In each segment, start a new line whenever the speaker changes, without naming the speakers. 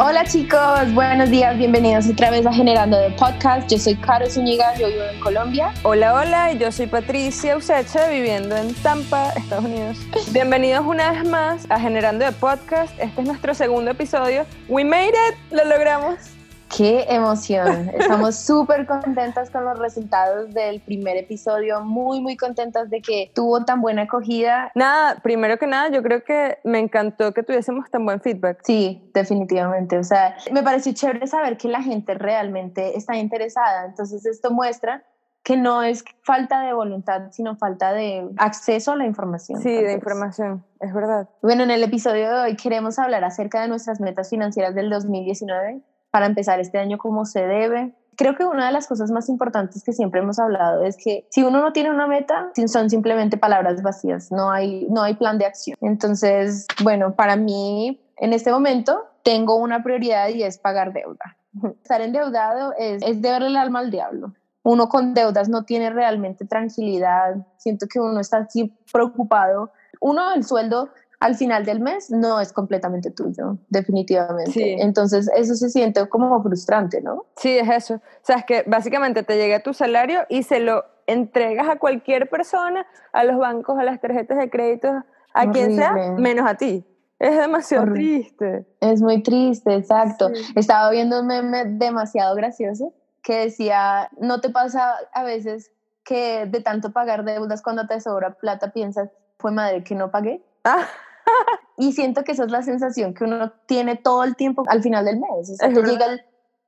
Hola chicos, buenos días, bienvenidos otra vez a Generando de Podcast. Yo soy Caro Zúñiga, yo vivo en Colombia.
Hola, hola, yo soy Patricia Useche, viviendo en Tampa, Estados Unidos. Bienvenidos una vez más a Generando de Podcast. Este es nuestro segundo episodio. We made it, lo logramos.
Qué emoción. Estamos súper contentas con los resultados del primer episodio, muy, muy contentas de que tuvo tan buena acogida.
Nada, primero que nada, yo creo que me encantó que tuviésemos tan buen feedback.
Sí, definitivamente. O sea, me pareció chévere saber que la gente realmente está interesada. Entonces, esto muestra que no es falta de voluntad, sino falta de acceso a la información.
Sí, de información, es verdad.
Bueno, en el episodio de hoy queremos hablar acerca de nuestras metas financieras del 2019 para empezar este año como se debe. Creo que una de las cosas más importantes que siempre hemos hablado es que si uno no tiene una meta, son simplemente palabras vacías, no hay, no hay plan de acción. Entonces, bueno, para mí en este momento tengo una prioridad y es pagar deuda. Estar endeudado es, es deberle el alma al diablo. Uno con deudas no tiene realmente tranquilidad, siento que uno está así preocupado. Uno, el sueldo al final del mes no es completamente tuyo, definitivamente. Entonces eso se siente como frustrante, ¿no?
Sí, es eso. O sea, es que básicamente te llega tu salario y se lo entregas a cualquier persona, a los bancos, a las tarjetas de crédito, a quien sea, menos a ti. Es demasiado triste.
Es muy triste, exacto. Estaba viendo un meme demasiado gracioso que decía, ¿no te pasa a veces que de tanto pagar deudas cuando te sobra plata piensas, fue madre que no pagué? Ah y siento que esa es la sensación que uno tiene todo el tiempo al final del mes. te, llega,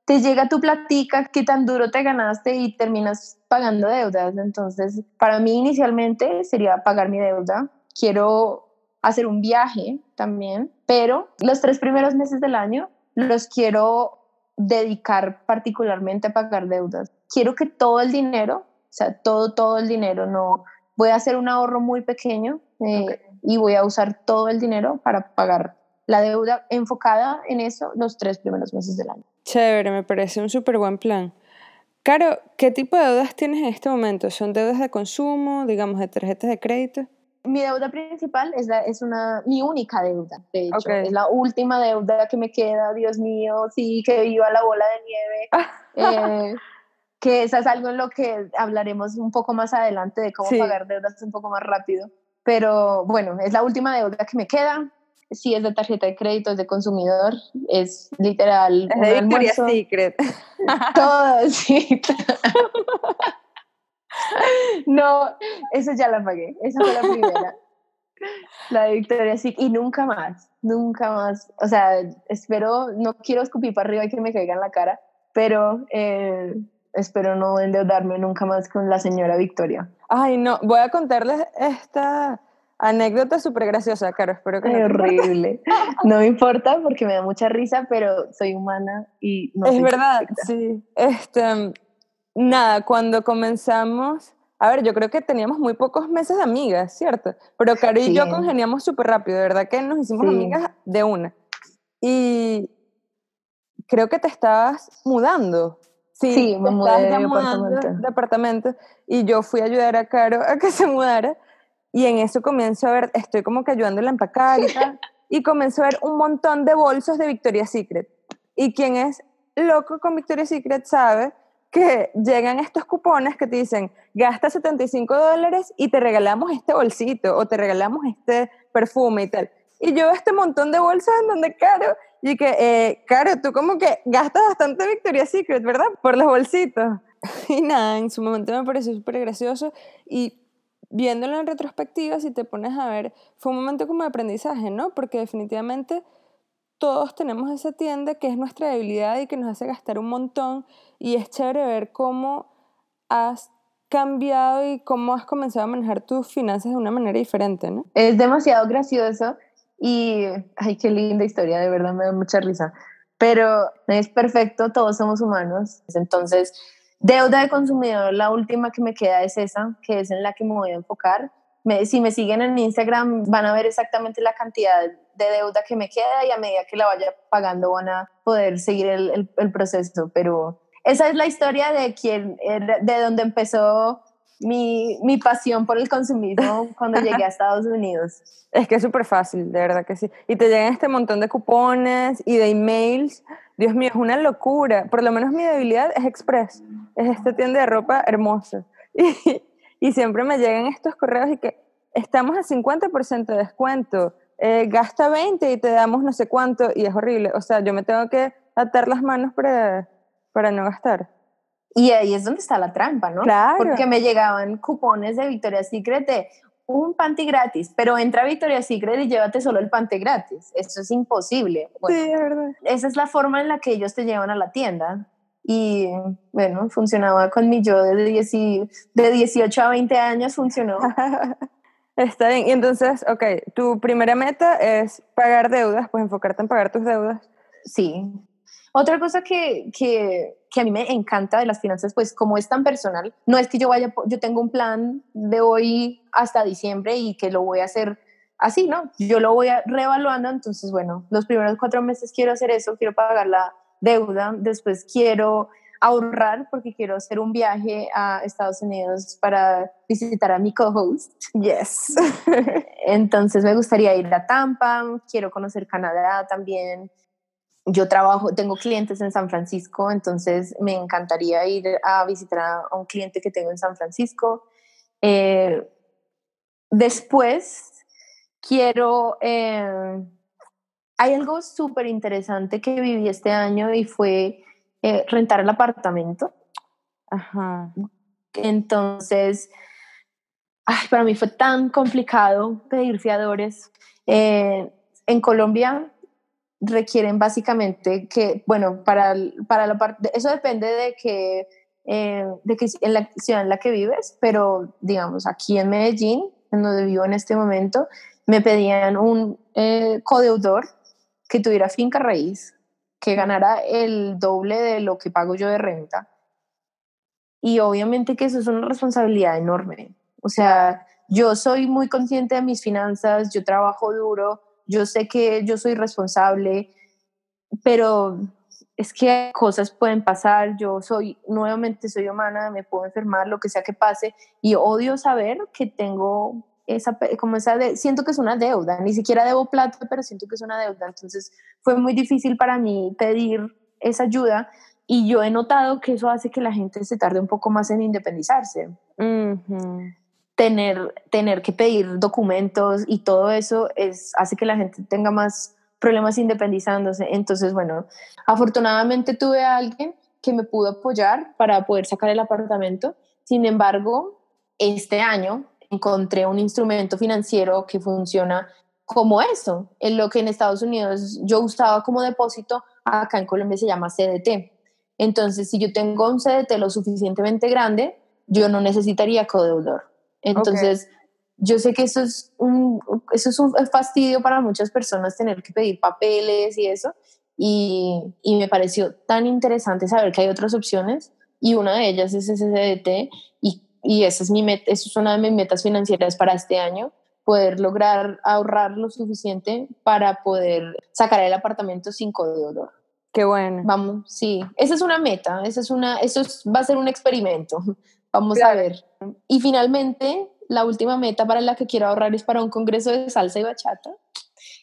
te llega tu platica, qué tan duro te ganaste y terminas pagando deudas. Entonces, para mí inicialmente sería pagar mi deuda. Quiero hacer un viaje también, pero los tres primeros meses del año los quiero dedicar particularmente a pagar deudas. Quiero que todo el dinero, o sea, todo, todo el dinero, no, voy a hacer un ahorro muy pequeño eh, y voy a usar todo el dinero para pagar la deuda enfocada en eso los tres primeros meses del año.
Chévere, me parece un súper buen plan. Caro, ¿qué tipo de deudas tienes en este momento? ¿Son deudas de consumo, digamos, de tarjetas de crédito?
Mi deuda principal es, la, es una, mi única deuda, de hecho. Es la última deuda que me queda, Dios mío, sí, que viva la bola de nieve. eh, que esa es algo en lo que hablaremos un poco más adelante de cómo pagar deudas un poco más rápido. Pero bueno, es la última deuda que me queda. Si es de tarjeta de crédito, es de consumidor, es literal.
Es de Victoria's Secret.
Todo, sí. no, eso ya la pagué. Esa fue la primera. La de Victoria's Secret. Y nunca más, nunca más. O sea, espero, no quiero escupir para arriba y que me caiga en la cara, pero eh, espero no endeudarme nunca más con la señora Victoria.
Ay, no, voy a contarles esta anécdota súper graciosa, Caro, espero que
no. horrible. no me importa porque me da mucha risa, pero soy humana y no
Es verdad, sí. Este, nada, cuando comenzamos, a ver, yo creo que teníamos muy pocos meses de amigas, ¿cierto? Pero Caro y yo congeniamos súper rápido, de verdad que nos hicimos amigas de una. Y creo que te estabas mudando.
Sí, me mudé de apartamento.
de apartamento. Y yo fui a ayudar a Caro a que se mudara. Y en eso comienzo a ver, estoy como que ayudándola a empacar y tal. y comienzo a ver un montón de bolsos de Victoria's Secret. Y quien es loco con Victoria's Secret sabe que llegan estos cupones que te dicen, gasta 75 dólares y te regalamos este bolsito o te regalamos este perfume y tal. Y yo este montón de bolsas en donde Caro y que, eh, Caro, tú como que gastas bastante Victoria's Secret, ¿verdad? Por los bolsitos. Y nada, en su momento me pareció súper gracioso y viéndolo en retrospectiva, si te pones a ver, fue un momento como de aprendizaje, ¿no? Porque definitivamente todos tenemos esa tienda que es nuestra debilidad y que nos hace gastar un montón y es chévere ver cómo has cambiado y cómo has comenzado a manejar tus finanzas de una manera diferente, ¿no?
Es demasiado gracioso y, ay, qué linda historia, de verdad me da mucha risa. Pero es perfecto, todos somos humanos. Entonces, deuda de consumidor, la última que me queda es esa, que es en la que me voy a enfocar. si me siguen en Instagram van a ver exactamente la cantidad de deuda que me queda y a medida que la vaya pagando van a poder seguir el, el, proceso. Pero esa es la historia de quien, de donde empezó mi, mi pasión por el consumismo cuando llegué a Estados Unidos.
Es que es súper fácil, de verdad que sí. Y te llegan este montón de cupones y de emails. Dios mío, es una locura. Por lo menos mi debilidad es Express. Es esta tienda de ropa hermosa. Y, y siempre me llegan estos correos y que estamos a 50% de descuento. Eh, gasta 20 y te damos no sé cuánto. Y es horrible. O sea, yo me tengo que atar las manos para, para no gastar.
Y ahí es donde está la trampa, ¿no?
Claro.
Porque me llegaban cupones de Victoria's Secret de un panty gratis, pero entra a Victoria's Secret y llévate solo el panty gratis. Eso es imposible.
sí, es verdad.
Esa es la forma en la que ellos te llevan a la tienda. Y bueno, funcionaba con mi yo de, de 18 a 20 años, funcionó.
Está bien. Y entonces, ok, tu primera meta es pagar deudas, pues enfocarte en pagar tus deudas.
Sí, otra cosa que, que, que, a mí me encanta de las finanzas, pues como es tan personal, no es que yo vaya, yo tengo un plan de hoy hasta diciembre y que lo voy a hacer así, ¿no? Yo lo voy a reevaluando, entonces, bueno, los primeros cuatro meses quiero hacer eso, quiero pagar la deuda, después quiero ahorrar porque quiero hacer un viaje a Estados Unidos para visitar a mi co-host.
Yes.
Entonces me gustaría ir a Tampa, quiero conocer Canadá también yo trabajo, tengo clientes en San Francisco, entonces me encantaría ir a visitar a, un cliente que tengo en San Francisco. Eh, después, quiero... Eh, hay algo súper interesante que viví este año y fue eh, rentar el apartamento.
Ajá.
Entonces, para mí fue tan complicado pedir fiadores. en Colombia requieren básicamente que, bueno, para, para la parte, eso depende de que, eh, de que en la ciudad en la que vives, pero digamos, aquí en Medellín, en donde vivo en este momento, me pedían un eh, codeudor que tuviera finca raíz, que ganara el doble de lo que pago yo de renta. Y obviamente que eso es una responsabilidad enorme. O sea, yo soy muy consciente de mis finanzas, yo trabajo duro, yo sé que yo soy responsable, pero es que cosas pueden pasar, yo soy, nuevamente soy humana, me puedo enfermar, lo que sea que pase, y odio saber que tengo esa, como esa, de, siento que es una deuda, ni siquiera debo plata, pero siento que es una deuda, entonces fue muy difícil para mí pedir esa ayuda, y yo he notado que eso hace que la gente se tarde un poco más en independizarse tener, tener que pedir documentos y todo eso es, hace que la gente tenga más problemas independizándose. Entonces, bueno, afortunadamente tuve a alguien que me pudo apoyar para poder sacar el apartamento. Sin embargo, este año encontré un instrumento financiero que funciona como eso, en lo que en Estados Unidos yo usaba como depósito, acá en Colombia se llama CDT. Entonces, si yo tengo un CDT lo suficientemente grande, yo no necesitaría codeudor. Entonces, yo sé que eso es, un, eso es un fastidio para muchas personas tener que pedir papeles y eso, y, y me pareció tan interesante saber que hay otras opciones, y una de ellas es SSDT, y, y esa es, mi meta, eso es una de mis metas financieras para este año, poder lograr ahorrar lo suficiente para poder sacar el apartamento sin código
Qué bueno.
Vamos, sí, esa es una meta, esa es una, eso va a ser un experimento. Vamos a ver. Y finalmente, la última meta para la que quiero ahorrar es para un congreso de salsa y bachata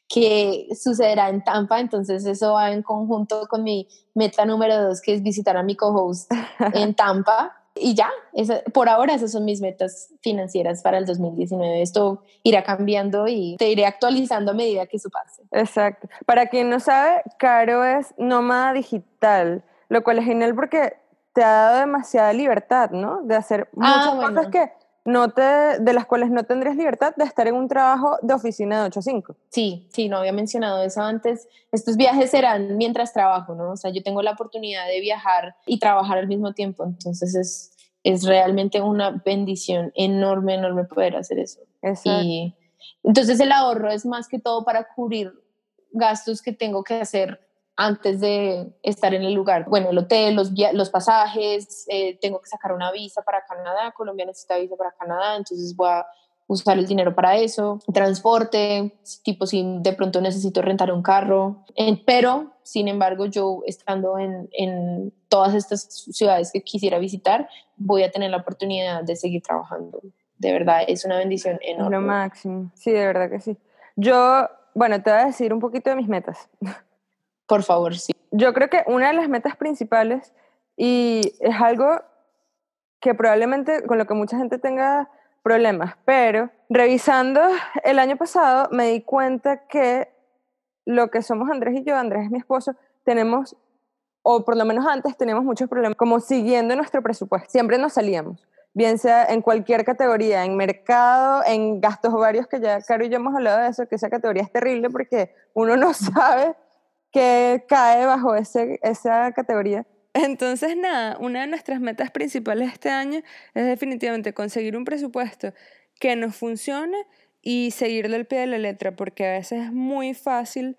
que sucederá en Tampa, entonces eso va en conjunto con mi meta número dos, que es visitar a mi co-host en Tampa. Y ya, por ahora esas son mis metas financieras para el 2019. Esto irá cambiando y te iré actualizando a medida que eso pase.
Exacto. Para quien no sabe, Caro es nómada digital, lo cual es genial porque te ha dado demasiada libertad, ¿no? De hacer ah, muchas cosas que no te, de las cuales no tendrías libertad de estar en un trabajo de oficina de 8 a 5.
Sí, sí, no había mencionado eso antes. Estos viajes serán mientras trabajo, ¿no? O sea, yo tengo la oportunidad de viajar y trabajar al mismo tiempo, entonces es, es realmente una bendición enorme, enorme poder hacer eso.
Exacto.
Y entonces el ahorro es más que todo para cubrir gastos que tengo que hacer antes de estar en el lugar. Bueno, el hotel, los, los pasajes, eh, tengo que sacar una visa para Canadá, Colombia necesita visa para Canadá, entonces voy a usar el dinero para eso, transporte, tipo si de pronto necesito rentar un carro, pero sin embargo yo estando en, en todas estas ciudades que quisiera visitar, voy a tener la oportunidad de seguir trabajando. De verdad, es una bendición enorme.
Lo máximo, sí, de verdad que sí. Yo, bueno, te voy a decir un poquito de mis metas.
Por favor, sí.
Yo creo que una de las metas principales, y es algo que probablemente con lo que mucha gente tenga problemas, pero revisando el año pasado me di cuenta que lo que somos Andrés y yo, Andrés es mi esposo, tenemos, o por lo menos antes teníamos muchos problemas, como siguiendo nuestro presupuesto, siempre nos salíamos, bien sea en cualquier categoría, en mercado, en gastos varios, que ya Caro y yo hemos hablado de eso, que esa categoría es terrible porque uno no sabe qué cae bajo ese, esa categoría. Entonces, nada, una de nuestras metas principales este año es definitivamente conseguir un presupuesto que nos funcione y seguirle al pie de la letra, porque a veces es muy fácil,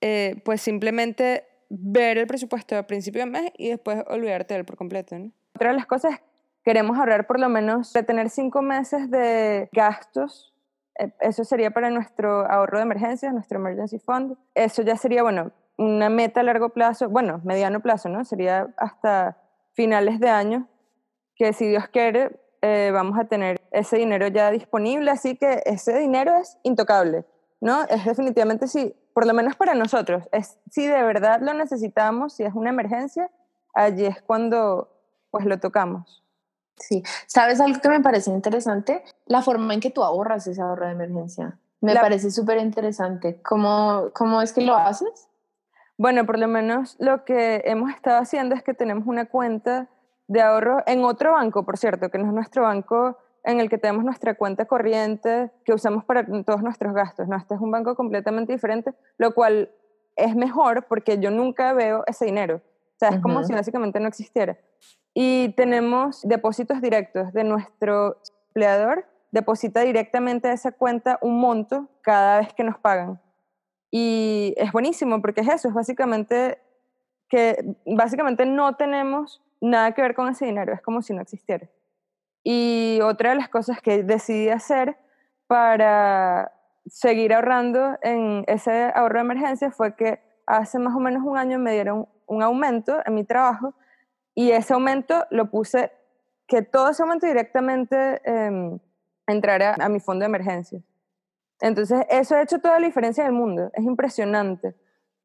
eh, pues simplemente ver el presupuesto a principio de mes y después olvidarte de él por completo. Otra de las cosas es queremos ahorrar por lo menos de tener cinco meses de gastos. Eh, eso sería para nuestro ahorro de emergencias, nuestro emergency fund. Eso ya sería, bueno, una meta a largo plazo, bueno, mediano plazo, ¿no? Sería hasta finales de año, que si Dios quiere, eh, vamos a tener ese dinero ya disponible, así que ese dinero es intocable, ¿no? Es definitivamente sí, por lo menos para nosotros, es si de verdad lo necesitamos, si es una emergencia, allí es cuando pues lo tocamos.
Sí, ¿sabes algo que me parece interesante? La forma en que tú ahorras ese ahorro de emergencia. Me parece súper interesante. ¿Cómo, ¿Cómo es que lo haces?
Bueno, por lo menos lo que hemos estado haciendo es que tenemos una cuenta de ahorro en otro banco, por cierto, que no es nuestro banco en el que tenemos nuestra cuenta corriente que usamos para todos nuestros gastos. No, este es un banco completamente diferente, lo cual es mejor porque yo nunca veo ese dinero. O sea, es como si básicamente no existiera. Y tenemos depósitos directos de nuestro empleador, deposita directamente a esa cuenta un monto cada vez que nos pagan. Y es buenísimo porque es eso, es básicamente que básicamente no tenemos nada que ver con ese dinero, es como si no existiera. Y otra de las cosas que decidí hacer para seguir ahorrando en ese ahorro de emergencia fue que hace más o menos un año me dieron un aumento en mi trabajo y ese aumento lo puse, que todo ese aumento directamente eh, entrara a mi fondo de emergencia. Entonces, eso ha hecho toda la diferencia en el mundo. Es impresionante.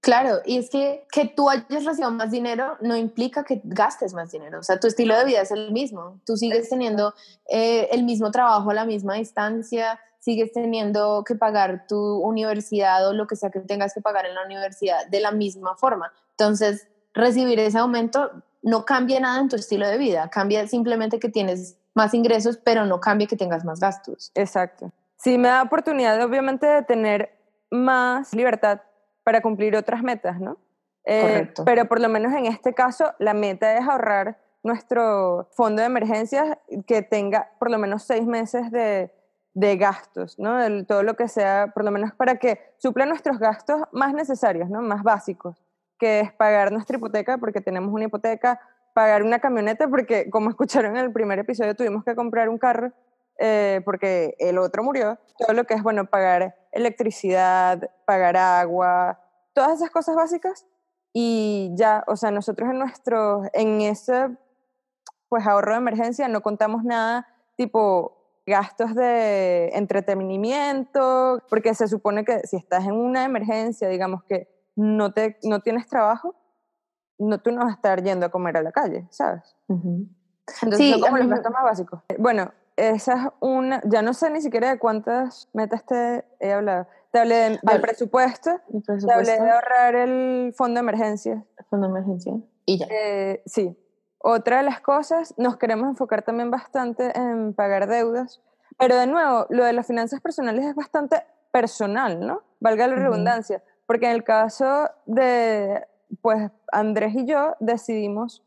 Claro, y es que que tú hayas recibido más dinero no implica que gastes más dinero. O sea, tu estilo de vida es el mismo. Tú sigues teniendo eh, el mismo trabajo a la misma distancia, sigues teniendo que pagar tu universidad o lo que sea que tengas que pagar en la universidad de la misma forma. Entonces, recibir ese aumento no cambia nada en tu estilo de vida. Cambia simplemente que tienes más ingresos, pero no cambia que tengas más gastos.
Exacto sí me da oportunidad, obviamente, de tener más libertad para cumplir otras metas, ¿no? Eh, Correcto. Pero por lo menos en este caso, la meta es ahorrar nuestro fondo de emergencias que tenga por lo menos seis meses de, de gastos, ¿no? todo lo que sea, por lo menos para que supla nuestros gastos más necesarios, ¿no? Más básicos, que es pagar nuestra hipoteca porque tenemos una hipoteca, pagar una camioneta porque, como escucharon en el primer episodio, tuvimos que comprar un carro eh, porque el otro murió, todo lo que es, bueno, pagar electricidad, pagar agua, todas esas cosas básicas. Y ya, o sea, nosotros en nuestro, en ese, pues ahorro de emergencia no contamos nada tipo gastos de entretenimiento, porque se supone que si estás en una emergencia, digamos que no, te, no tienes trabajo, no, tú no vas a estar yendo a comer a la calle, ¿sabes? Entonces, sí, son como los gastos más básicos. Bueno, esa es una, ya no sé ni siquiera de cuántas metas te he hablado. Te hablé del presupuesto, te hablé de ahorrar el fondo de emergencia.
El fondo de emergencia. Y ya.
Eh, sí. Otra de las cosas, nos queremos enfocar también bastante en pagar deudas, pero de nuevo, lo de las finanzas personales es bastante personal, ¿no? Valga la redundancia, porque en el caso de, pues, Andrés y yo decidimos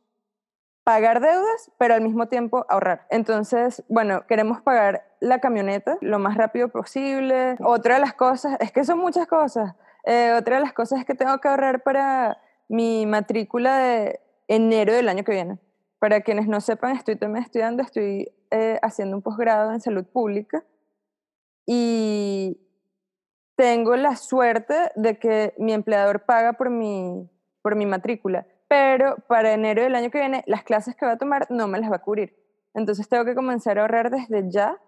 pagar deudas, pero al mismo tiempo ahorrar. Entonces, bueno, queremos pagar la camioneta lo más rápido posible. Otra de las cosas, es que son muchas cosas. Eh, otra de las cosas es que tengo que ahorrar para mi matrícula de enero del año que viene. Para quienes no sepan, estoy también estudiando, estoy eh, haciendo un posgrado en salud pública y tengo la suerte de que mi empleador paga por mi, por mi matrícula, pero para enero del año que viene las clases que va a tomar no me las va a cubrir. Entonces tengo que comenzar a ahorrar desde ya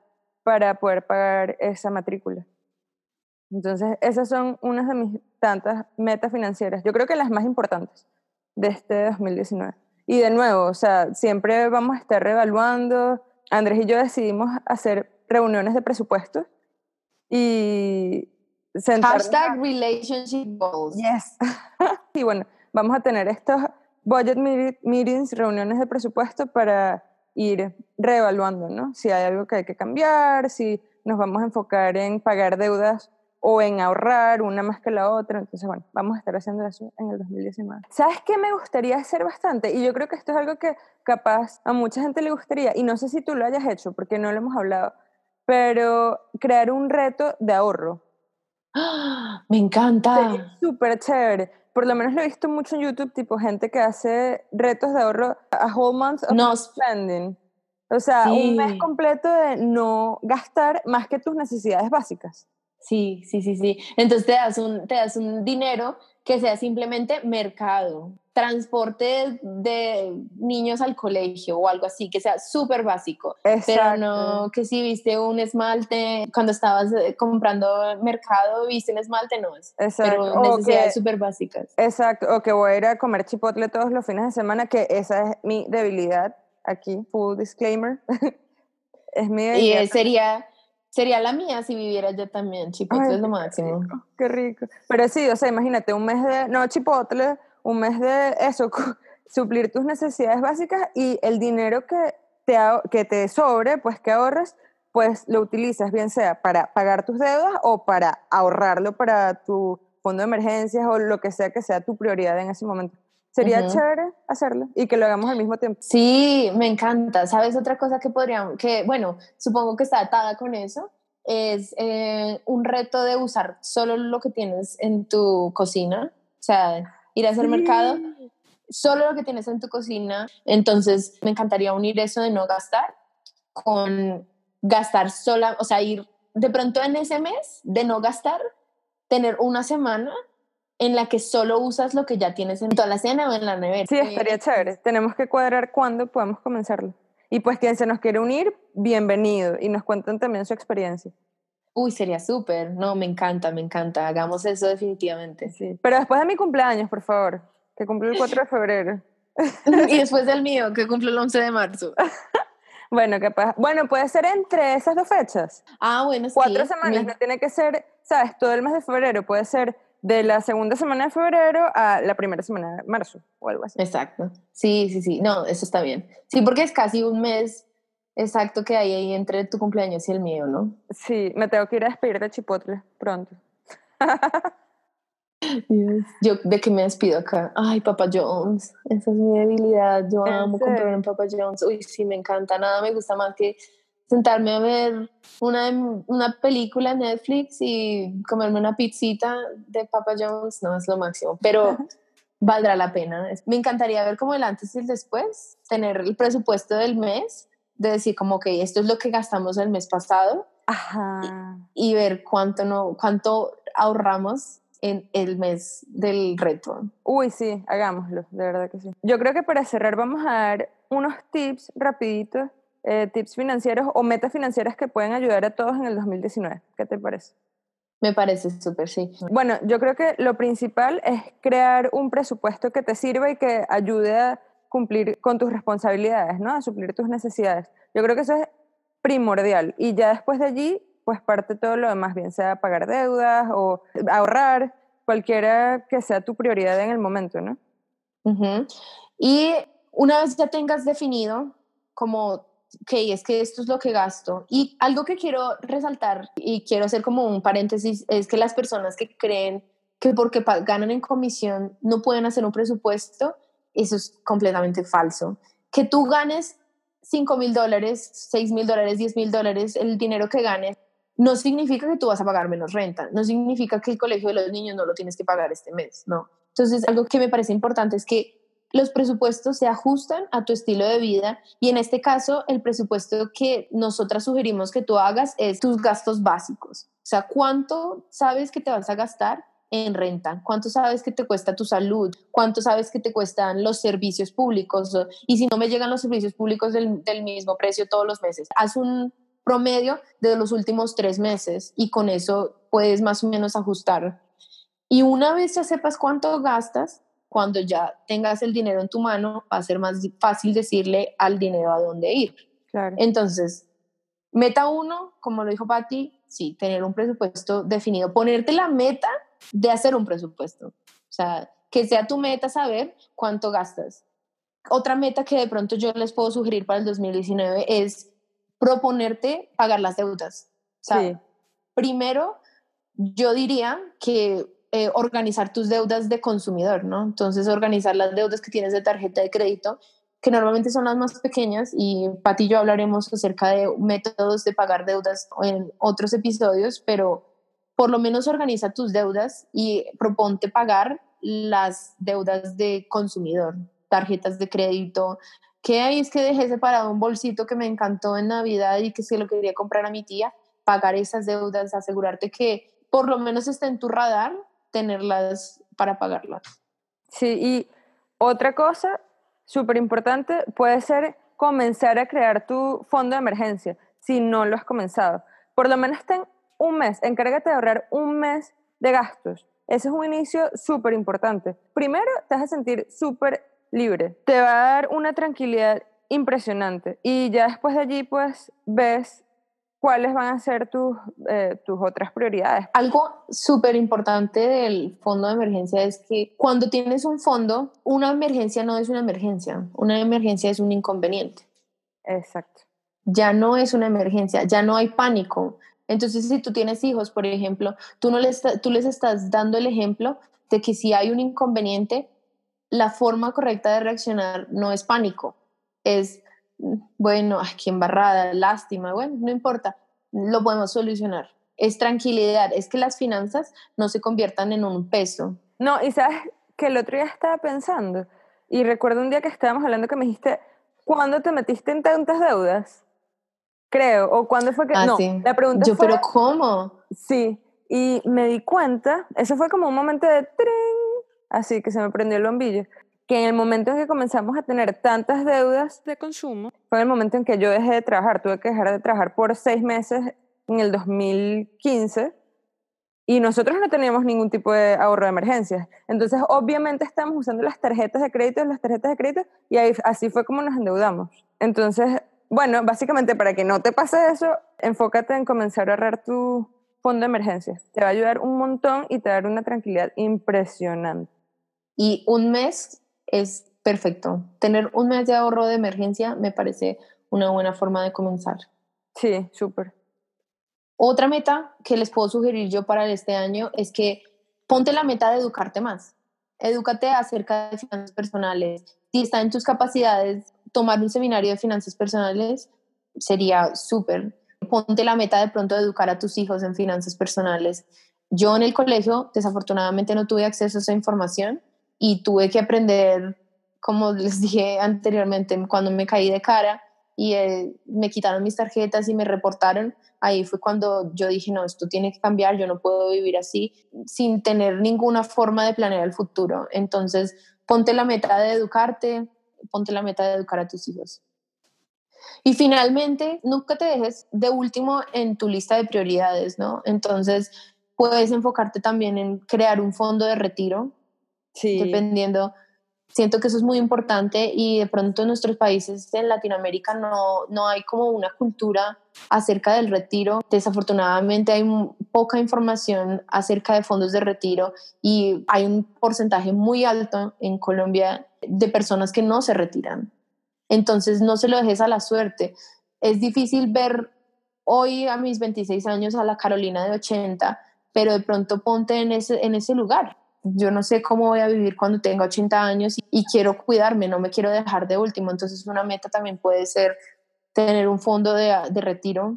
para poder pagar esa matrícula. Entonces, esas son unas de mis tantas metas financieras. Yo creo que las más importantes de este 2019. Y de nuevo, o sea, siempre vamos a estar reevaluando. Andrés y yo decidimos hacer reuniones de presupuesto y
Hashtag relationship goals.
Yes. y bueno, vamos a tener estos budget meetings, reuniones de presupuesto para ir reevaluando, ¿no? Si hay algo que hay que cambiar, si nos vamos a enfocar en pagar deudas o en ahorrar una más que la otra. Entonces, bueno, vamos a estar haciendo eso en el 2019. ¿Sabes qué me gustaría hacer bastante? Y yo creo que esto es algo que capaz a mucha gente le gustaría, y no sé si tú lo hayas hecho porque no lo hemos hablado, pero crear un reto de ahorro.
¡Ah! Me encanta.
Súper chévere. Por lo menos lo he visto mucho en YouTube, tipo gente que hace retos de ahorro a whole month of no spending. O sea, un mes completo de no gastar más que tus necesidades básicas.
Sí, sí, sí, sí. Entonces te das un, te das un dinero que sea simplemente mercado, transporte de niños al colegio o algo así, que sea súper básico. Pero no que si viste un esmalte, cuando estabas eh, comprando mercado, viste un esmalte, no es. Exacto. Pero necesidades súper básicas.
Exacto, o que voy a ir a comer chipotle todos los fines de semana, que esa es mi debilidad aquí, full disclaimer.
es mi debilidad. Y sería Sería la mía si viviera yo también. Chipotle es lo máximo.
qué rico. Pero sí, o sea, imagínate un mes de, no chipotle, un mes de eso, suplir tus necesidades básicas y el dinero que te, que te sobre, pues que ahorres, pues lo utilizas, bien sea para pagar tus deudas o para ahorrarlo para tu fondo de emergencias o lo que sea que sea tu prioridad en ese momento. Sería chévere hacerlo y que lo hagamos al mismo tiempo.
Sí, me encanta. ¿Sabes otra cosa que podríamos, que bueno, supongo que está atada con eso? Es eh, un reto de usar solo lo que tienes en tu cocina, o sea, ir a hacer mercado, solo lo que tienes en tu cocina. Entonces, me encantaría unir eso de no gastar con gastar sola, o sea, ir de pronto en ese mes de no gastar, tener una semana en la que solo usas lo que ya tienes en toda la cena o en la nevera.
Sí, estaría chévere. Tenemos que cuadrar cuándo podemos comenzarlo. Y pues quien se nos quiere unir, bienvenido. Y nos cuentan también su experiencia.
Uy, sería súper. No, me encanta, me encanta. Hagamos eso definitivamente.
Sí. Pero después de mi cumpleaños, por favor, que cumple el 4 de febrero.
y después del mío, que cumple el 11 de marzo.
bueno, capaz. Bueno, puede ser entre esas dos fechas.
Ah, bueno,
Cuatro semanas, no tiene que ser, ¿sabes? Todo el mes de febrero. Puede ser de la segunda semana de febrero a la primera semana de marzo o algo así.
Exacto. Sí, sí, sí. No, eso está bien. Sí, porque es casi un mes exacto que hay ahí entre tu cumpleaños y el mío, ¿no?
Sí, me tengo que ir a despedir de Chipotle pronto.
Yo de que me despido acá. Ay, Papa Jones, esa es mi debilidad. Yo amo comprar en Papa Jones. Uy, sí, me encanta. Nada me gusta más que sentarme a ver una, una película en Netflix y comerme una pizzita de Papa John's, no es lo máximo, pero valdrá la pena. Me encantaría ver como el antes y el después, tener el presupuesto del mes, de decir como que esto es lo que gastamos el mes pasado Y, ver cuánto, no, cuánto ahorramos en el mes del reto.
Uy, sí, hagámoslo, de verdad que sí. Yo creo que para cerrar vamos a dar unos tips rapiditos eh, tips financieros o metas financieras que pueden ayudar a todos en el 2019. ¿Qué te parece?
Me parece súper, sí.
Bueno, yo creo que lo principal es crear un presupuesto que te sirva y que ayude a cumplir con tus responsabilidades, ¿no? A suplir tus necesidades. Yo creo que eso es primordial. Y ya después de allí, pues parte todo lo demás, bien sea pagar deudas o ahorrar, cualquiera que sea tu prioridad en el momento, ¿no?
Y una vez ya tengas definido como ok, es que esto es lo que gasto. Y algo que quiero resaltar y quiero hacer como un paréntesis es que las personas que creen que porque ganan en comisión no pueden hacer un presupuesto, eso es completamente falso. Que tú ganes 5 mil dólares, 6 mil dólares, 10 mil dólares, el dinero que ganes, no significa que tú vas a pagar menos renta, no significa que el colegio de los niños no lo tienes que pagar este mes, no. Entonces, algo que me parece importante es que los presupuestos se ajustan a tu estilo de vida y en este caso el presupuesto que nosotras sugerimos que tú hagas es tus gastos básicos. O sea, ¿cuánto sabes que te vas a gastar en renta? ¿Cuánto sabes que te cuesta tu salud? ¿Cuánto sabes que te cuestan los servicios públicos? Y si no me llegan los servicios públicos del, del mismo precio todos los meses, haz un promedio de los últimos tres meses y con eso puedes más o menos ajustar. Y una vez ya sepas cuánto gastas, cuando ya tengas el dinero en tu mano, va a ser más fácil decirle al dinero a dónde ir. Entonces, meta uno, como lo dijo Patti, sí, tener un presupuesto definido, ponerte la meta de hacer un presupuesto. O sea, que sea tu meta saber cuánto gastas. Otra meta que de pronto yo les puedo sugerir para el 2019 es proponerte pagar las deudas. O sea, primero, yo diría que eh, organizar tus deudas de consumidor, ¿no? Entonces, organizar las deudas que tienes de tarjeta de crédito, que normalmente son las más pequeñas, y Pati y yo hablaremos acerca de métodos de pagar deudas en otros episodios, pero por lo menos organiza tus deudas y proponte pagar las deudas de consumidor, tarjetas de crédito, que ahí es que dejé separado un bolsito que me encantó en Navidad y que se lo quería comprar a mi tía, pagar esas deudas, asegurarte que por lo menos esté en tu radar, tenerlas para pagarlas.
Sí, y otra cosa súper importante puede ser comenzar a crear tu fondo de emergencia, si no lo has comenzado. Por lo menos ten un mes, encárgate de ahorrar un mes de gastos. Ese es un inicio súper importante. Primero, te vas a sentir súper libre. Te va a dar una tranquilidad impresionante. Y ya después de allí, pues, ves cuáles van a ser tus, eh, tus otras prioridades.
Algo súper importante del fondo de emergencia es que cuando tienes un fondo, una emergencia no es una emergencia, una emergencia es un inconveniente.
Exacto.
Ya no es una emergencia, ya no hay pánico. Entonces, si tú tienes hijos, por ejemplo, tú, no les, tú les estás dando el ejemplo de que si hay un inconveniente, la forma correcta de reaccionar no es pánico, es, bueno, aquí embarrada, lástima, bueno, no importa, lo podemos solucionar. Es tranquilidad, es que las finanzas no se conviertan en un peso.
No, y sabes que el otro día estaba pensando, y recuerdo un día que estábamos hablando que me dijiste, ¿cuándo te metiste en tantas deudas? Creo, o cuándo fue que...
Ah,
no,
sí.
la pregunta
Yo,
fue...
pero ¿cómo?
Sí, y me di cuenta, eso fue como un momento de tren, así que se me prendió el bombillo, que en el momento en que comenzamos a tener tantas deudas de consumo, fue en el momento en que yo dejé de trabajar, tuve que dejar de trabajar por seis meses en el 2015 y nosotros no teníamos ningún tipo de ahorro de emergencias. Entonces, obviamente estamos usando las tarjetas de crédito, las tarjetas de crédito y ahí, así fue como nos endeudamos. Entonces, bueno, básicamente para que no te pase eso, enfócate en comenzar a ahorrar tu fondo de emergencias. Te va a ayudar un montón y te va a dar una tranquilidad impresionante.
Y un mes es perfecto. Tener un mes de ahorro de emergencia me parece una buena forma de comenzar.
Sí, súper.
Otra meta que les puedo sugerir yo para este año es que ponte la meta de educarte más. Edúcate acerca de finanzas personales. Si está en tus capacidades tomar un seminario de finanzas personales, sería súper. Ponte la meta de pronto de educar a tus hijos en finanzas personales. Yo en el colegio desafortunadamente no tuve acceso a esa información y tuve que aprender, como les dije anteriormente, cuando me caí de cara y eh, me quitaron mis tarjetas y me reportaron, ahí fue cuando yo dije, no, esto tiene que cambiar, yo no puedo vivir así sin tener ninguna forma de planear el futuro. Entonces, ponte la meta de educarte, ponte la meta de educar a tus hijos. Y finalmente, nunca te dejes de último en tu lista de prioridades, ¿no? Entonces, puedes enfocarte también en crear un fondo de retiro
Sí.
dependiendo. Siento que eso es muy importante y de pronto en nuestros países en Latinoamérica no, no hay como una cultura acerca del retiro. Desafortunadamente hay poca información acerca de fondos de retiro y hay un porcentaje muy alto en Colombia de personas que no se retiran. Entonces no se lo dejes a la suerte. Es difícil ver hoy a mis 26 años a la Carolina de 80, pero de pronto ponte en ese, en ese lugar yo no sé cómo voy a vivir cuando tenga 80 años y, quiero cuidarme, no me quiero dejar de último. Entonces una meta también puede ser tener un fondo de, de retiro.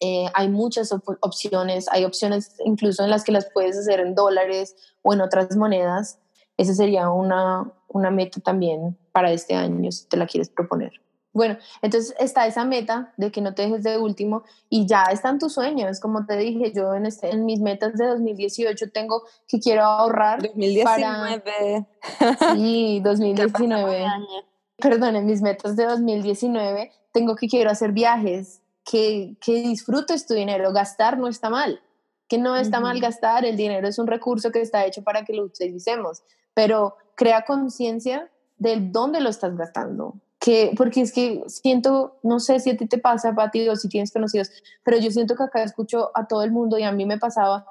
Eh, hay muchas op opciones, hay opciones incluso en las que las puedes hacer en dólares o en otras monedas. Esa sería una, una meta también para este año, si te la quieres proponer. Bueno, entonces está esa meta de que no te dejes de último y ya están tus sueños. Como te dije, yo en, este, en mis metas de 2018 tengo que quiero ahorrar.
2019.
Para... Sí, 2019. Perdón, en mis metas de 2019 tengo que quiero hacer viajes, que, que disfrutes tu dinero. Gastar no está mal, que no está mal gastar. El dinero es un recurso que está hecho para que lo utilicemos, pero crea conciencia de dónde lo estás gastando que, porque es que siento, no sé si a ti te pasa, Pati, o si tienes conocidos, pero yo siento que acá escucho a todo el mundo y a mí me pasaba,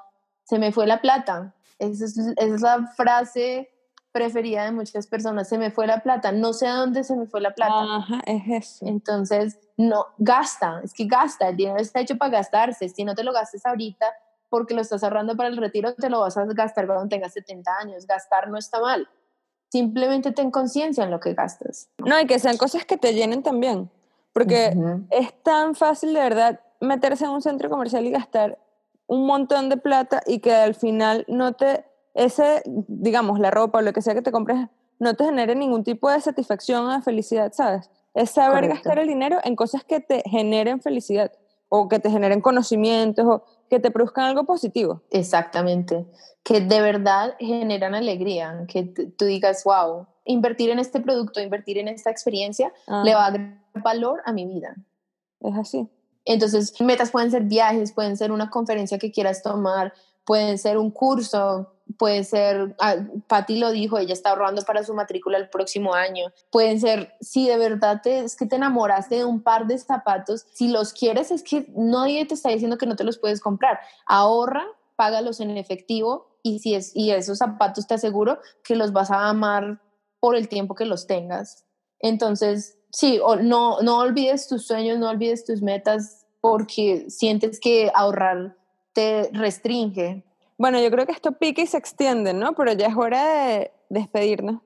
se me fue la plata. Esa es, es la frase preferida de muchas personas, se me fue la plata, no sé a dónde se me fue la plata.
Ajá, es eso.
Entonces, no, gasta, es que gasta, el dinero está hecho para gastarse, si no te lo gastes ahorita porque lo estás ahorrando para el retiro, te lo vas a gastar cuando tengas 70 años, gastar no está mal simplemente ten conciencia en lo que gastas.
No, y que sean cosas que te llenen también, porque es tan fácil de verdad meterse en un centro comercial y gastar un montón de plata y que al final no te, ese, digamos, la ropa o lo que sea que te compres, no te genere ningún tipo de satisfacción o de felicidad, ¿sabes? Es saber gastar el dinero en cosas que te generen felicidad o que te generen conocimientos o que te produzcan algo positivo.
Exactamente, que de verdad generan alegría, que tú digas, wow, invertir en este producto, invertir en esta experiencia, le va a dar valor a mi vida.
Es así.
Entonces, metas pueden ser viajes, pueden ser una conferencia que quieras tomar, pueden ser un curso, puede ser, ah, lo dijo, ella está ahorrando para su matrícula el próximo año. Pueden ser, si de verdad es que te enamoraste de un par de zapatos, si los quieres es que nadie te está diciendo que no te los puedes comprar. Ahorra, págalos en efectivo y, si es, y esos zapatos te aseguro que los vas a amar por el tiempo que los tengas. Entonces, sí, no, no olvides tus sueños, no olvides tus metas porque sientes que ahorrar te restringe
bueno, yo creo que esto pica y se extiende, ¿no? Pero ya es hora de despedirnos.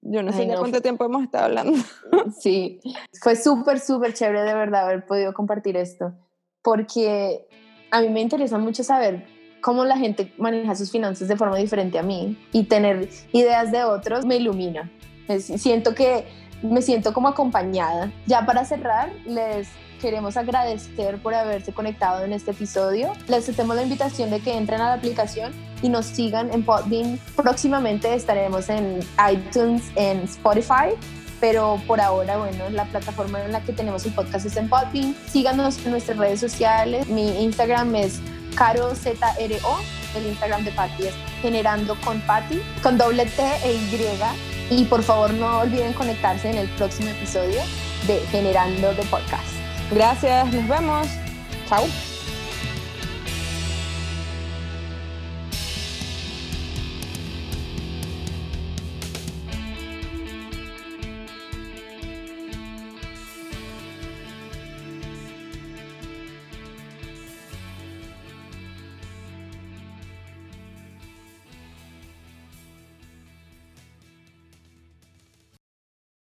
Yo no sé de cuánto tiempo hemos estado hablando.
Sí, fue súper, súper chévere de verdad haber podido compartir esto, porque a mí me interesa mucho saber cómo la gente maneja sus finanzas de forma diferente a mí y tener ideas de otros me ilumina. Siento que me siento como acompañada. Ya para cerrar, les queremos agradecer por haberse conectado en este episodio. Les hacemos la invitación de que entren a la aplicación y nos sigan en Podbean. Próximamente estaremos en iTunes, en Spotify, pero por ahora, bueno, la plataforma en la que tenemos el podcast es en Podbean. Síganos en nuestras redes sociales. Mi Instagram es carozro, el Instagram de Patty es generando con Patty, con doble T e Y. Y por favor no olviden conectarse en el próximo episodio de Generando de Podcast.
Gracias, nos vemos. Chao.